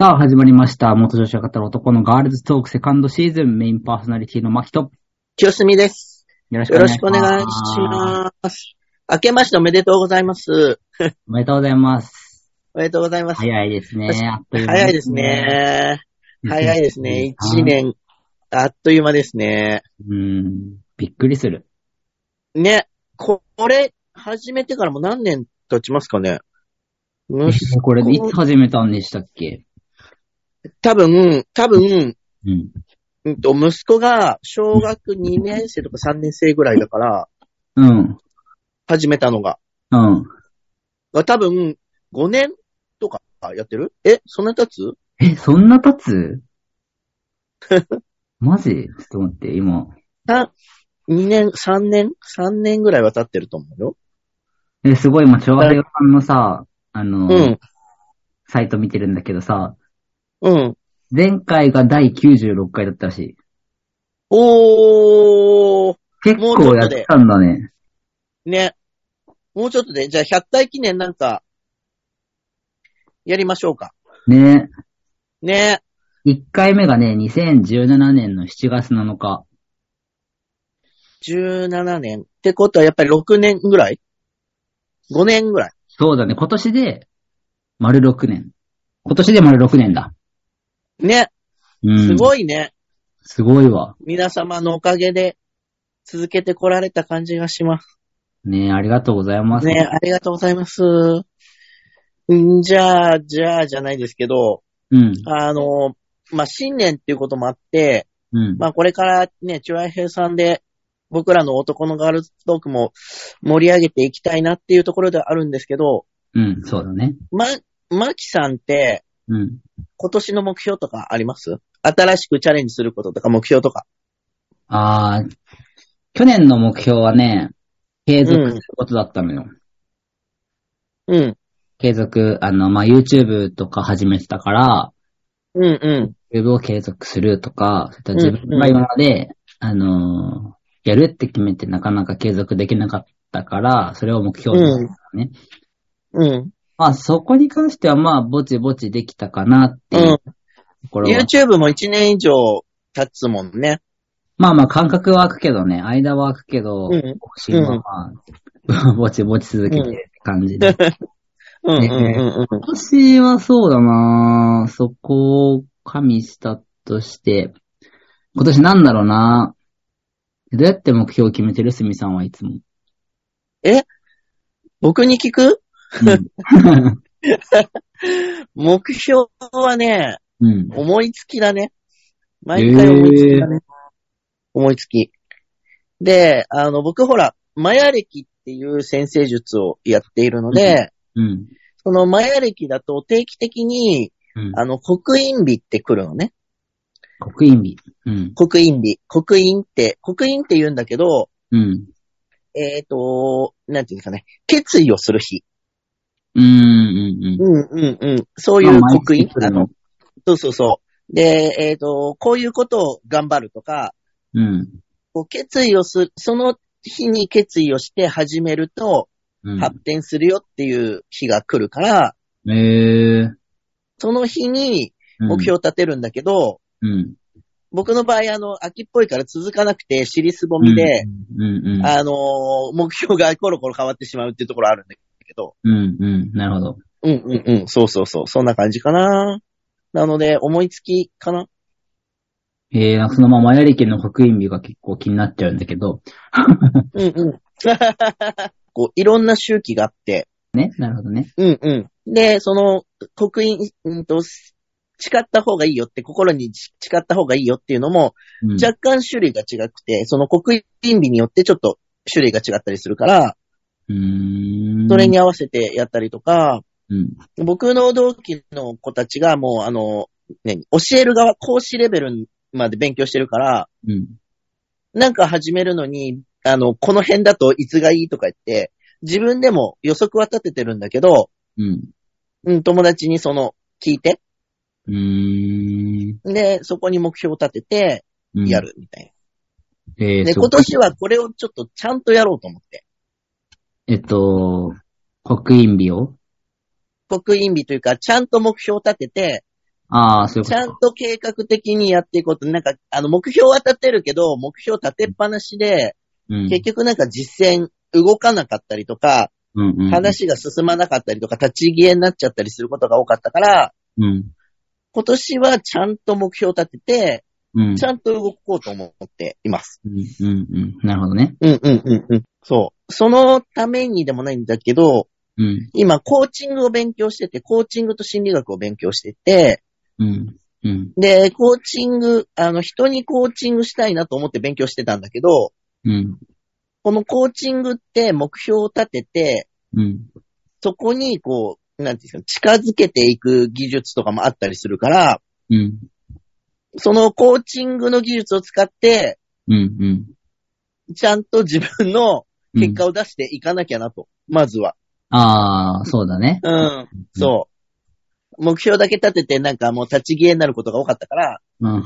さあ、始まりました。元女子が語る男のガールズトークセカンドシーズンメインパーソナリティのマキト。清澄です。よろしくお願いします。くお願いします。明けましておめでとうございます。おめでとうございます。おめでとうございます。早いですね。あっという間早いです。ね。早いですね。一。年、あっという間ですね。うん。びっくりする。ね。これ、始めてからもう何年経ちますかね。うんこれ、いつ始めたんでしたっけ？多分、多分、うん。うんと、息子が小学2年生とか3年生ぐらいだから、うん。始めたのが。うん。多分、5年とかやってる？え、そんな経つ？え、そんな経つ？マジ？ちょっと待って、今。3、2年、3年 ?3 年ぐらいは経ってると思うよ。え、すごい、今、長平さんのさ、あの、うん。サイト見てるんだけどさ、うん。前回が第96回だったらしい。おー、結構やってたんだね。ね。もうちょっとで、じゃあ100回記念なんか、やりましょうか。ねね。1回目がね、2017年の7月7日。17年。ってことはやっぱり6年ぐらい ?5 年ぐらい。そうだね、今年で、丸6年。今年で丸6年だ。ね。うん。すい。ごいね。すごいわ。皆様のおかげで続けてこられた感じがします。ねありがとうございます。ね。ありがとうございます。んじゃあ、じゃあじゃないですけど、うん。あの、まあ、新年っていうこともあって、うん。まあ、これからね、チュアヘイさんで、僕らの男のガールズトークも盛り上げていきたいなっていうところではあるんですけど、うん、そうだね。ま、マキさんって、うん。今年の目標とかあります？新しくチャレンジすることとか目標とか。あー、去年の目標はね、継続することだったのよ。うん。継続、あの、まあ、YouTube とか始めてたから、うんう YouTube を継続するとか、そういった自分が今まで、あのーやるって決めてなかなか継続できなかったから、それを目標にしてたね。ん。うん。まあ、そこに関してはまあ、ぼちぼちできたかなっていうところは。YouTube も1年以上経つもんね。まあまあ、感覚は空くけどね、間は空くけど、うん更新はまあ、ぼちぼち続けてる感じで。うんうんうんうん。今年はそうだなそこを加味したとして、今年なんだろうなどうやって目標を決めてる？すみさんはいつも。僕に聞く？うん。目標はね、うん。思いつきだね。毎回思いつきだね。思いつき。で、あの、僕ほら、マヤ歴っていう先生術をやっているので、うん。そのマヤ歴だと定期的に、うん。あの、刻印日って来るのね。刻印日。うん。刻印日。刻印って、刻印って言うんだけど、うん。えっ、と、なんていうんですかね、決意をする日。うん。うん。うん、うん、うん。そういうまあ刻印？毎月来。るのあの、そうそうそう。で、えっ、と、こういうことを頑張るとか、うん。こう決意をする、その日に決意をして始めるとうん。発展するよっていう日が来るから、えー。その日にうん目標を立てるんだけど、うん。僕の場合、あの、秋っぽいから続かなくて、尻すぼみで、うん。うん。あのー目標がコロコロ変わってしまうっていうところあるんだけど、うん。うん。なるほど。うんうんうん、そうそうそう、そんな感じかな。なので、思いつきかな？えー、そのままマヤ歴の刻印日が結構気になっちゃうんだけど。うんうん。こう、いろんな周期があって、ね。なるほどね。うんうん。で、その、刻印、うんと、誓った方がいいよって、心に誓った方がいいよっていうのも、うん。若干種類が違くて、その刻印日によってちょっと種類が違ったりするから。それに合わせてやったりとか、うん。僕の同期の子たちがもう、あの、ね、教える側、講師レベルまで勉強してるから、うん。なんか始めるのに、あの、この辺だといつがいいとか言って、自分でも予測は立ててるんだけど、うん。うん、友達にその、聞いて、うーん。で、そこに目標を立てて、うんや。るみたいな。で、えーすごい今年はこれをちょっとちゃんとやろうと思って。えっと、刻印日を？刻印日というか、ちゃんと目標を立てて、ああ、そういうこちゃん。と計画的にやっていこうと、なんか、あの、目標は立てるけど、目標立てっぱなしで、うん。結局なんか実践動かなかったりとか、うんうん。話が進まなかったりとか、立ち消えになっちゃったりすることが多かったから、うん。今年はちゃんと目標立てて、うん。ちゃんと動こうと思っています。うんうんうん。なるほどね。うんうんうんうん。そう。そのためにでもないんだけど、うん。今、コーチングを勉強してて、コーチングと心理学を勉強してて、うん。うん。で、コーチング、あの、人にコーチングしたいなと思って勉強してたんだけど、うん。このコーチングって目標を立てて、うん。そこにこう、なんていうんですか、近づけていく技術とかもあったりするから、うん。そのコーチングの技術を使って、うん。うん。ちゃんと自分のうん結果を出していかなきゃなと、まずは。ああ、そうだね。うん、そう。目標だけ立ててなんかもう立ち消えになることが多かったから、うん。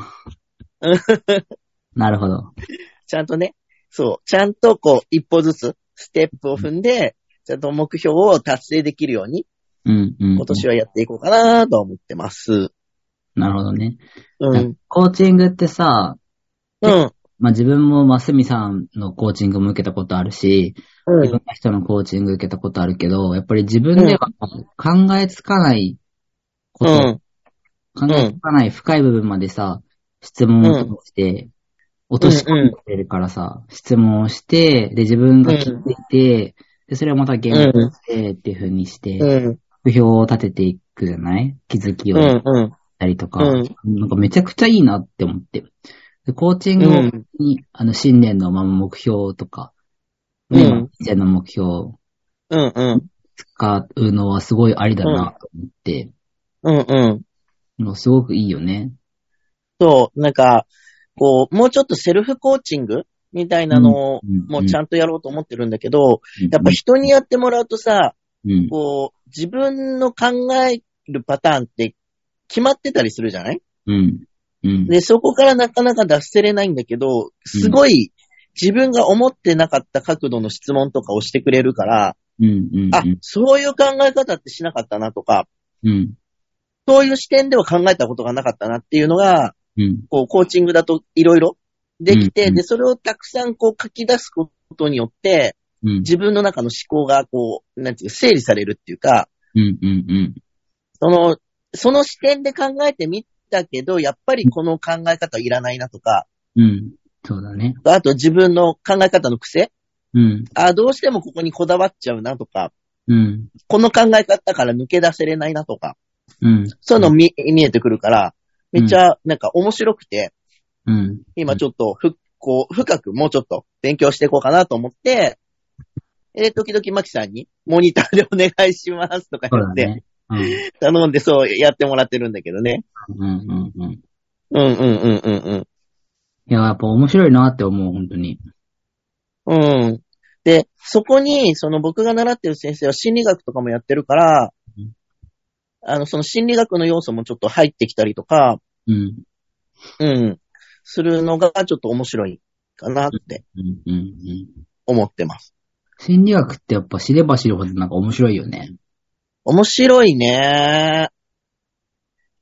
なるほど。ちゃんとね、そう、ちゃんとこう、一歩ずつ、ステップを踏んで、ちゃんと目標を達成できるように、うん。うん。今年はやっていこうかなと思ってます。なるほどね。うん。コーチングってさ、うん。まあ、自分もまスミさんのコーチングも受けたことあるし、うんいろんな人のコーチング受けたことあるけど、やっぱり自分では考えつかないこと、うん。考えつかない深い部分までさ、質問をして、落とし込んでるからさ、質問をして、で、自分が聞いてで、それをまた言語化してっていう風にして、うん。目標を立てていくじゃない？気づきを。たりとか、うんなんかめちゃくちゃいいなって思って。でコーチングうんに、あの、新年のまま目標とか、うんね、以前の目標をうん。うん。使うのはすごいありだなと思って、うん。うん。もうすごくいいよね。そう、なんか、こう、もうちょっとセルフコーチングみたいなのを、もうちゃんんとやろうと思ってるんだけど、とやっぱ人にやってもらうとさ、うん、こう、自分の考えるパターンって決まってたりするじゃない？うん、うん、で、そこからなかなか脱せれないんだけど、すごい自分が思ってなかった角度の質問とかをしてくれるから、うん、うん、あ、そういう考え方ってしなかったなとか、うん、そういう視点では考えたことがなかったなっていうのが、うん、こう、コーチングだといろいろできて、うんうん。で、それをたくさんこう書き出すことによって、うん、自分の中の思考がこう、なんていうか、整理されるっていうか、うん、うん、うん、その、その視点で考えてみたけど、やっぱりこの考え方いらないなとか、うん、そうだね。あと自分の考え方の癖。うん、あどうしてもここにこだわっちゃうなとか、うん、この考え方から抜け出せれないなとか、うん、そういうの見見えてくるから、めっちゃなんか面白くて、うん、今ちょっとふ、こう、深くもうちょっと勉強していこうかなと思って、えー、時々マキさんにモニターでお願いしますとか言って、頼んでそうやってもらってるんだけどね。うん、うん、うん。うんうんうんうんいや、やっぱ面白いなって思う、本当に。うん。うん。で、そこに、その僕が習ってる先生は心理学とかもやってるからうん、あの、その心理学の要素もちょっと入ってきたりとか、うん、うん、するのがちょっと面白いかなってうん、うん、うん。思ってます。心理学ってやっぱ知れば知るほどなんか面白いよね。面白いね。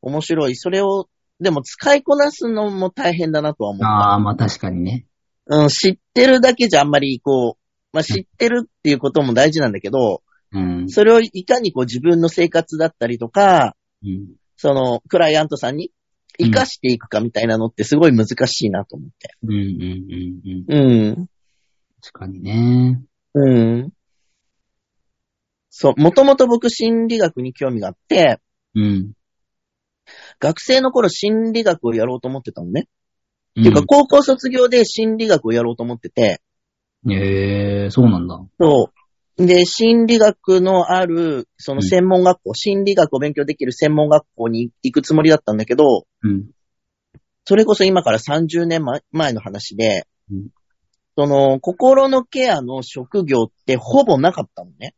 面白い。それを、でも使いこなすのも大変だなとは思った。ああ、まあ確かにね。うん、知ってるだけじゃあんまりこう、まあ、知ってるっていうことも大事なんだけど、うん。それをいかにこう自分の生活だったりとか、うん。その、クライアントさんに活かしていくかみたいなのってすごい難しいなと思って。うん、うん、うん、うん。うん。確かにね。うん。そう、もともと僕心理学に興味があって、うん。学生の頃心理学をやろうと思ってたのね。っっていうか、高校卒業で心理学をやろうと思ってて、ええー、そうなんだ。そう。で、心理学のある、その専門学校、心理学を勉強できる専門学校に行くつもりだったんだけど、うん。それこそ今から30年前前の話で、うんその、心のケアの職業ってほぼなかったのね。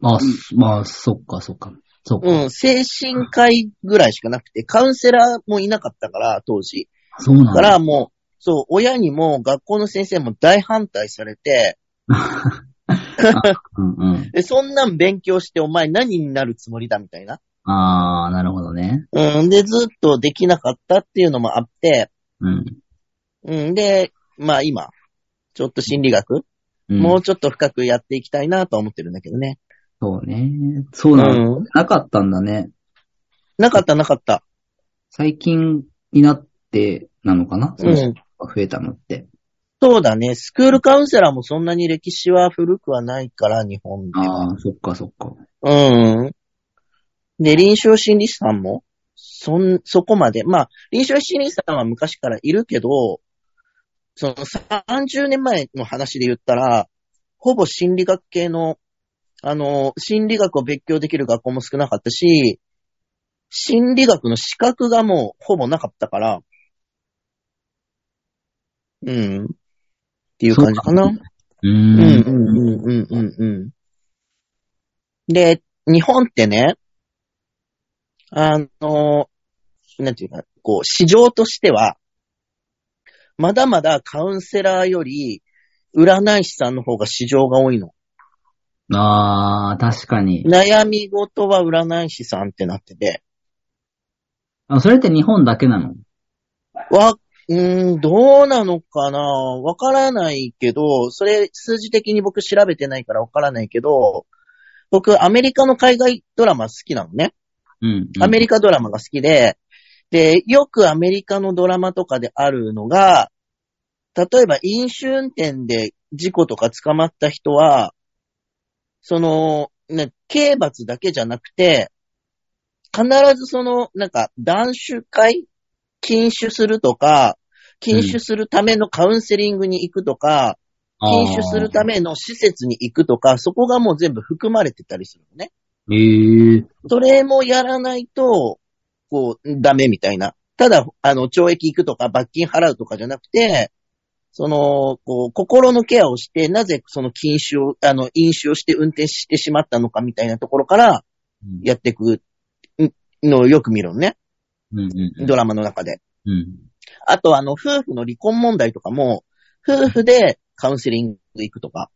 まあ、すまあ、そっか、そっか。そっか。うん、精神科医ぐらいしかなくて、カウンセラーもいなかったから、当時。そうなんだ。だからもう、そう、親にも学校の先生も大反対されて、うんうん。で、そんなん勉強してお前何になるつもりだみたいな。ああ、なるほどね。うん。で、ずっとできなかったっていうのもあって、うん。うん。で、まあ今、ちょっと心理学、うん、もうちょっと深くやっていきたいなとは思ってるんだけどね。そうね。そうなの、うんなかったんだね。なかったなかった。最近になってなのかな、うんそう増えたのって。そうだね。スクールカウンセラーもそんなに歴史は古くはないから、日本では。ああ、そっかそっか。うん。で、臨床心理士さんも、そん、そこまで。まあ、臨床心理士さんは昔からいるけど、その30年前の話で言ったら、ほぼ心理学系の、あの、心理学を勉強できる学校も少なかったし、心理学の資格がもうほぼなかったから、うん。っていう感じかな。うー。うんんうんうんうんうんうん。で、日本ってね、あの、なんていうか、こう、市場としては、まだまだカウンセラーより、占い師さんの方が市場が多いの。ああ、確かに。悩み事は占い師さんってなってて、あそれって日本だけなの？わ、うーん、どうなのかな？わからないけど、それ数字的に僕調べてないからわからないけど、僕アメリカの海外ドラマ好きなのね。うん。アメリカドラマが好きで、で、よくアメリカのドラマとかであるのが、例えば飲酒運転で事故とか捕まった人は、その、ね、刑罰だけじゃなくて、必ずその、なんか、断酒会禁酒するとか、禁酒するためのカウンセリングに行くとか、禁酒するための施設に行くとか、そこがもう全部含まれてたりするのね。め。ええそれもやらないと、こう、ダメみたいな。ただ、あの、懲役行くとか罰金払うとかじゃなくて、その、こう、心のケアをして、なぜその禁酒を、あの、飲酒をして運転してしまったのかみたいなところからやっていくのをよく見るのね。うんうんうん。ドラマの中で。うん。あと、あの、夫婦の離婚問題とかも、夫婦でカウンセリング行くとか、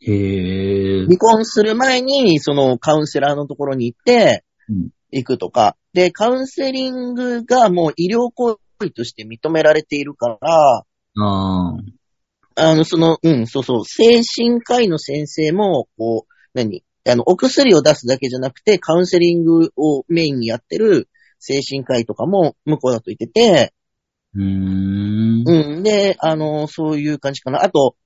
へえ。離婚する前に、そのカウンセラーのところに行ってうん、行くとか、で、カウンセリングがもう医療行為として認められているから、ああ。あの、その、うん、そうそう、精神科医の先生も、こう、何？あの、お薬を出すだけじゃなくて、カウンセリングをメインにやってる精神科医とかも向こうだと言ってて、うーん。うん。で、あの、そういう感じかな。あと、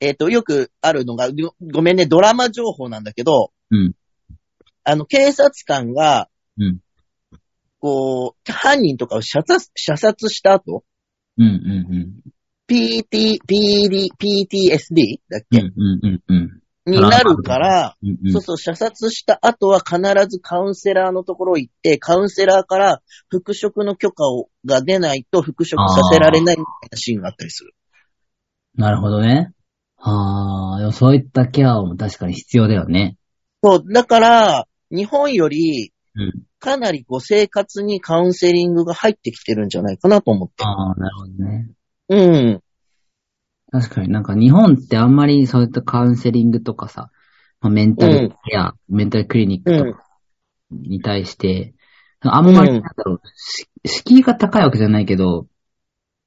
えっ、と、よくあるのが、ごごめんね、ドラマ情報なんだけど、うん。あの、警察官が、うん。こう、犯人とかを射殺、射殺した後、うんうん PT、PD、PTSD だっけ、んうんうんうん。になるから、うんうんそうそう、射殺した後は必ずカウンセラーのところ行って、カウンセラーから復職の許可をが出ないと復職させられないみたいなシーンがあったりする。なるほどね。ああ、でもそういったケアも確かに必要だよね。そう、だから、日本より、うん。かなりこう生活にカウンセリングが入ってきてるんじゃないかなと思って。ああ、なるほどね。うん。確かになんか日本ってあんまりそういったカウンセリングとかさ、まあ、メンタルケア、メンタルクリニックとかに対して、あんまりうんなんだろう、し敷居が高いわけじゃないけど、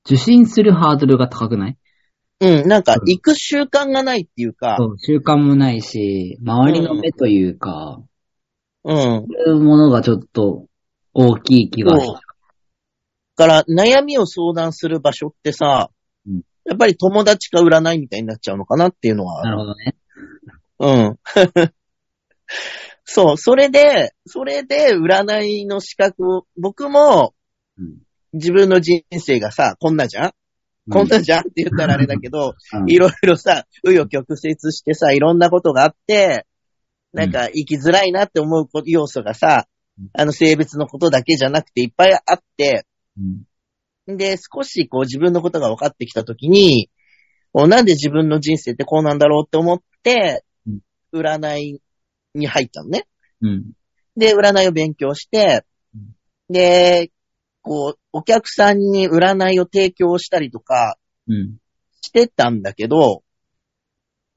受診するハードルが高くない？うん、なんか、行く習慣がないっていうか、そう、習慣もないし、周りの目というか、うん。そういうものがちょっと大きい気がそう。から、悩みを相談する場所ってさ、うん。やっぱり友達か占いみたいになっちゃうのかなっていうのは。なるほどね。うん。そう、それで、それで占いの資格を、僕もうん。自分の人生がさ、こんなじゃん、こんなじゃん？って言ったらあれだけど、うん。いろいろさ、紆余曲折してさ、いろんなことがあって、なんか生きづらいなって思うこ要素がさうん、あの性別のことだけじゃなくていっぱいあって、うんで、少しこう自分のことが分かってきたときに、なんで自分の人生ってこうなんだろうって思ってうん、占いに入ったのね。うん。で、占いを勉強して、で、こう、お客さんに占いを提供したりとかうん。してたんだけど、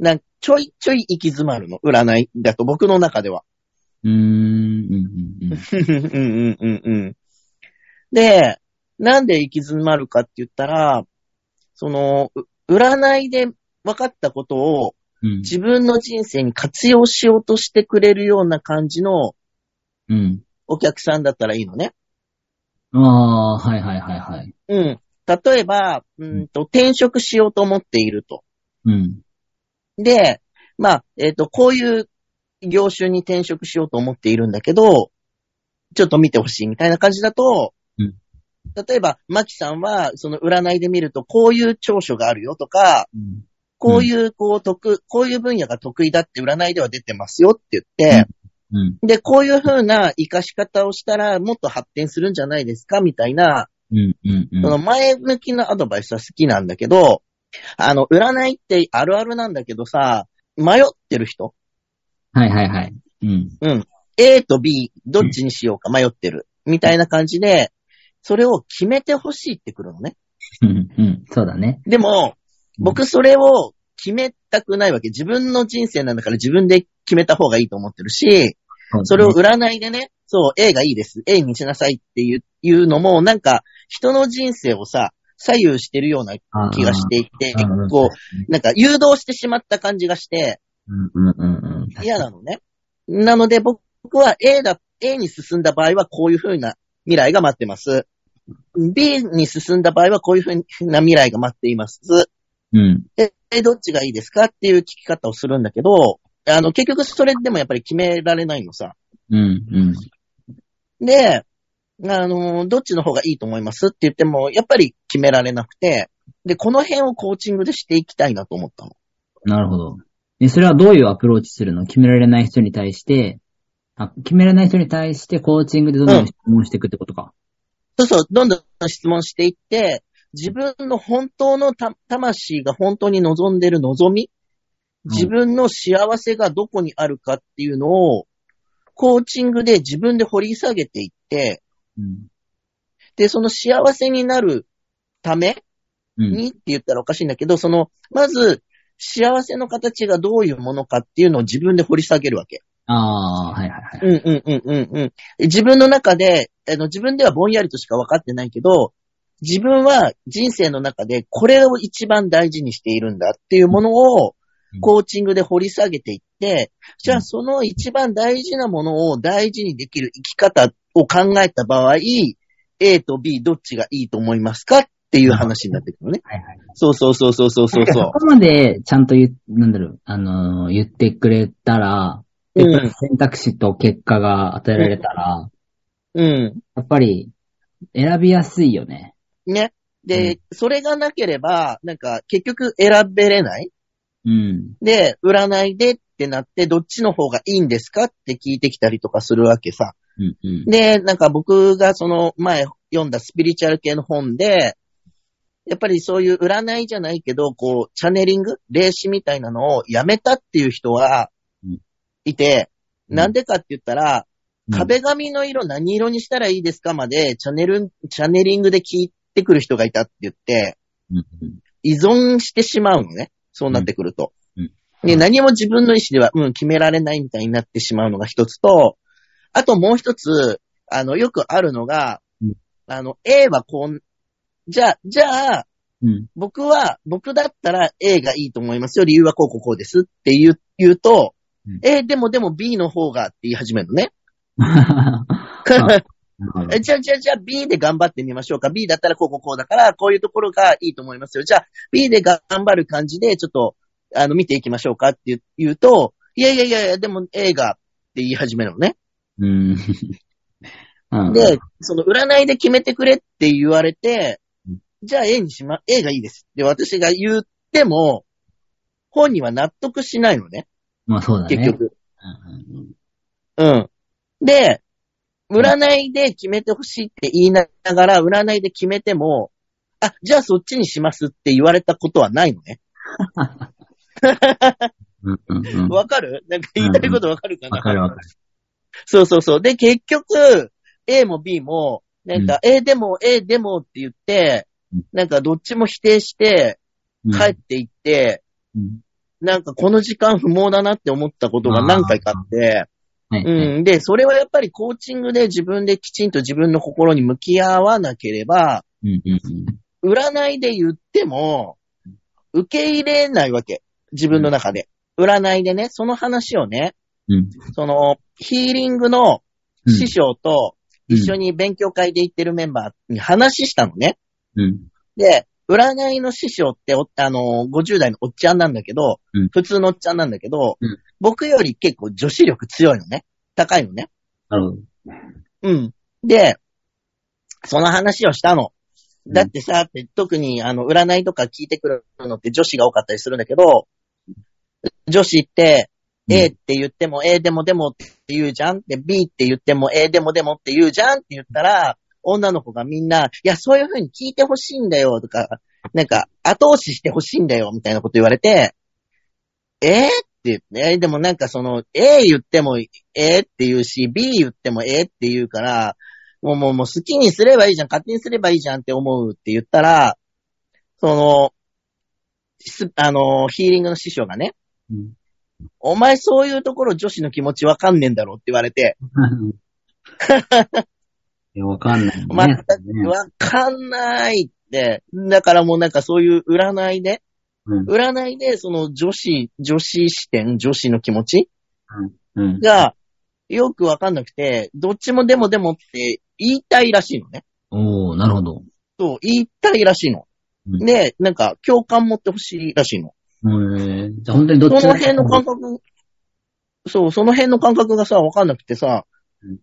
なんかちょいちょい行き詰まるの、占いだと僕の中では。うーん、うん。うんうん うんうん。で、なんで行き詰まるかって言ったら、その、う占いで分かったことをうん。自分の人生に活用しようとしてくれるような感じのうん。お客さんだったらいいのね。ああ、はいはいはいはい。うん。例えば、うんと、転職しようと思っていると。うん。で、まあ、えっ、と、こういう業種に転職しようと思っているんだけど、ちょっと見てほしいみたいな感じだと、うん例えば、マキさんは、その占いで見ると、こういう長所があるよとか、うん。こういう、こう、得、こういう分野が得意だって占いでは出てますよって言って、うん。で、こういう風な活かし方をしたら、もっと発展するんじゃないですかみたいな、うん。うん。うん。その前向きなアドバイスは好きなんだけど、あの、占いってあるあるなんだけどさ、迷ってる人はいはいはい。うん。うん。A と B、どっちにしようか迷ってる。みたいな感じで、それを決めてほしいってくるのね。うん。うん。そうだね。でも、僕それを決めたくないわけ。自分の人生なんだから自分で決めた方がいいと思ってるし、それを占いでね、そう、A がいいです。A にしなさいっていうのも、なんか、人の人生をさ、左右してるような気がしていて、結構、なんか誘導してしまった感じがして。嫌なのね。なので僕は A だ、A に進んだ場合はこういう風な未来が待ってます。B に進んだ場合はこういう風な未来が待っています。うん。で、どっちがいいですかっていう聞き方をするんだけど、あの、結局それでもやっぱり決められないのさ。うんうん。で、あの、どっちの方がいいと思いますって言っても、やっぱり決められなくて、で、この辺をコーチングでしていきたいなと思ったの。なるほど。え、それはどういうアプローチするの？決められない人に対して、あ、決められない人に対してコーチングでどんどん質問していくってことか。そうそう、どんどん質問していって、自分の本当のた魂が本当に望んでる望み、自分の幸せがどこにあるかっていうのを、コーチングで自分で掘り下げていって、うん。で、その幸せになるためうん。にって言ったらおかしいんだけど、その、まず、幸せの形がどういうものかっていうのを自分で掘り下げるわけ。ああ、はいはいはい。うんうんうんうんうん。自分の中で、あの、自分ではぼんやりとしか分かってないけど、自分は人生の中でこれを一番大事にしているんだっていうものをうんコーチングで掘り下げていって、じゃあその一番大事なものを大事にできる生き方を考えた場合、A と B どっちがいいと思いますかっていう話になってくるのね。はいはい。そうそうそうそうそうそうそそこまでちゃんと言う、なんだろう、あのー言ってくれたら、う。うん。選択肢と結果が与えられたら、うん。やっぱり選びやすいよね。ね。で、それがなければ、なんか結局選べれないうん。で、占いでってなって、どっちの方がいいんですかって聞いてきたりとかするわけさ。うんうん。で、なんか僕がその前読んだスピリチュアル系の本で、やっぱりそういう占いじゃないけど、こう、チャネリング霊視みたいなのをやめたっていう人がうんいて、うんなんでかって言ったら、うん壁紙の色何色にしたらいいですかまで、チャネル、チャネリングで聞いてくる人がいたって言って、依存してしまうのね。そうなってくると。うんで、何も自分の意思では、うん、決められないみたいになってしまうのが一つと、あともう一つ、あの、よくあるのが、うんあの、A はこん、じゃあ、じゃあ、うん。僕は、僕だったら A がいいと思いますよ。理由はこうこうこうですって言う、言うと、うんえ、でもでも B の方がって言い始めるのね。え じゃあ、じゃあ、じゃあ B で頑張ってみましょうか。B だったらこうこうこうだから、こういうところがいいと思いますよ。じゃあ、B で頑張る感じで、ちょっと、あの、見ていきましょうかって言うと、いやいやいやいや、でも A がって言い始めるのね。うん。うんで、その占いで決めてくれって言われてうん、じゃあ A にしま、A がいいですって私が言っても、本人は納得しないのね、まあそうだね。結局。うんうんうん。で、占いで決めてほしいって言いながら、占いで決めても、あ、じゃあそっちにしますって言われたことはないのね。うんうんうん。わかる？なんか言いたいことわかるかな？わかるわかる。そうそうそう。で、結局、A も B も、なんか、A でも、A でもって言ってうん、なんかどっちも否定してうん帰っていって、うんなんかこの時間不毛だなって思ったことが何回かあって、はい。はいうん。で、それはやっぱりコーチングで自分できちんと自分の心に向き合わなければ、うんうんうん。占いで言っても、受け入れないわけ。自分の中で。占いでね、その話をね、うん。その、ヒーリングのうん師匠と一緒に勉強会で行ってるメンバーに話したのね。うん。で、占いの師匠ってお、あの、50代のおっちゃんなんだけど、うん普通のおっちゃんなんだけど、うん僕より結構女子力強いのね。高いのね。なるほど。うん。で、その話をしたの。うんだってさ、って特にあの、占いとか聞いてくるのって女子が多かったりするんだけど、女子って、うん A って言っても、A でもでもって言うじゃんで、B って言っても、A でもでもって言うじゃんって言ったら、女の子がみんな、いや、そういう風に聞いてほしいんだよ、とか、なんか、後押ししてほしいんだよ、みたいなこと言われて、え？ー、って言って、でもなんかその、A 言っても、えー、って言うし、B 言っても、えー、って言うから、もうもうもう好きにすればいいじゃん、勝手にすればいいじゃんって思うって言ったら、その、すあの、ヒーリングの師匠がね、うん。お前そういうところ女子の気持ちわかんねえんだろって言われて、いや、わかんないね。全くわかんないって。だからもうなんかそういう占いで、うん。占いでその女子、女子視点、女子の気持ちうん。がよくわかんなくて、どっちもでもでもって言いたいらしいのね。おー、なるほど。そう、言いたいらしいの。うんで、なんか共感持ってほしいらしいの。えー、じゃあ本当にどっちその辺の感覚、そう、その辺の感覚がさ、わかんなくてさ、うん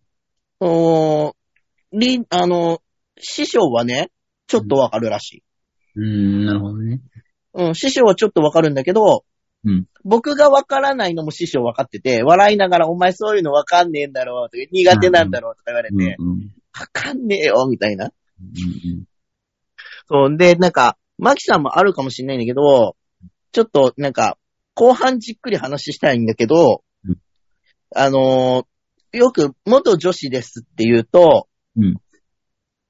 そのり、あの、師匠はね、ちょっとわかるらしい。うん、なるほどね。うん、師匠はちょっとわかるんだけど、うん僕がわからないのも師匠わかってて、笑いながら、お前そういうのわかんねえんだろうとか、苦手なんだろうとか言われうん。て、うん。わかんねえよ、みたいな。うん。そう、で、なんか、マキさんもあるかもしれないんだけど、ちょっと、なんか、後半じっくり話したいんだけど、うんあのーよく、元女子ですって言うと、うん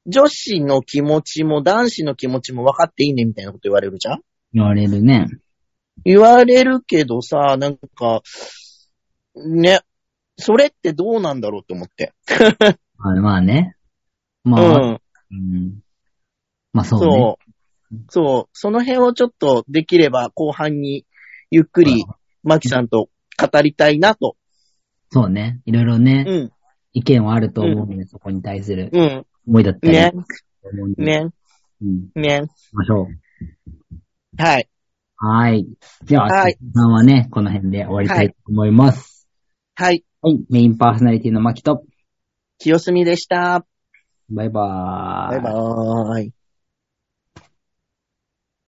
女子の気持ちも男子の気持ちも分かっていいねみたいなこと言われるじゃん？言われるね。言われるけどさ、なんか、ね、それってどうなんだろうって思って。まあまあね。まあ、うん。うん。まあそうね。そう。そう。その辺をちょっとできれば後半にゆっくりマキさんと語りたいなと。そうね。いろいろね、うん。意見はあると思うので、そこに対するうん。思いだったり。ね。思うんで。ね。うん。ね。行きましょう。はい。はい。では、はいさんはね、この辺で終わりたいと思います。はい。はい。メインパーソナリティのマキと、清澄でした。バイバーイ。バイバーイ。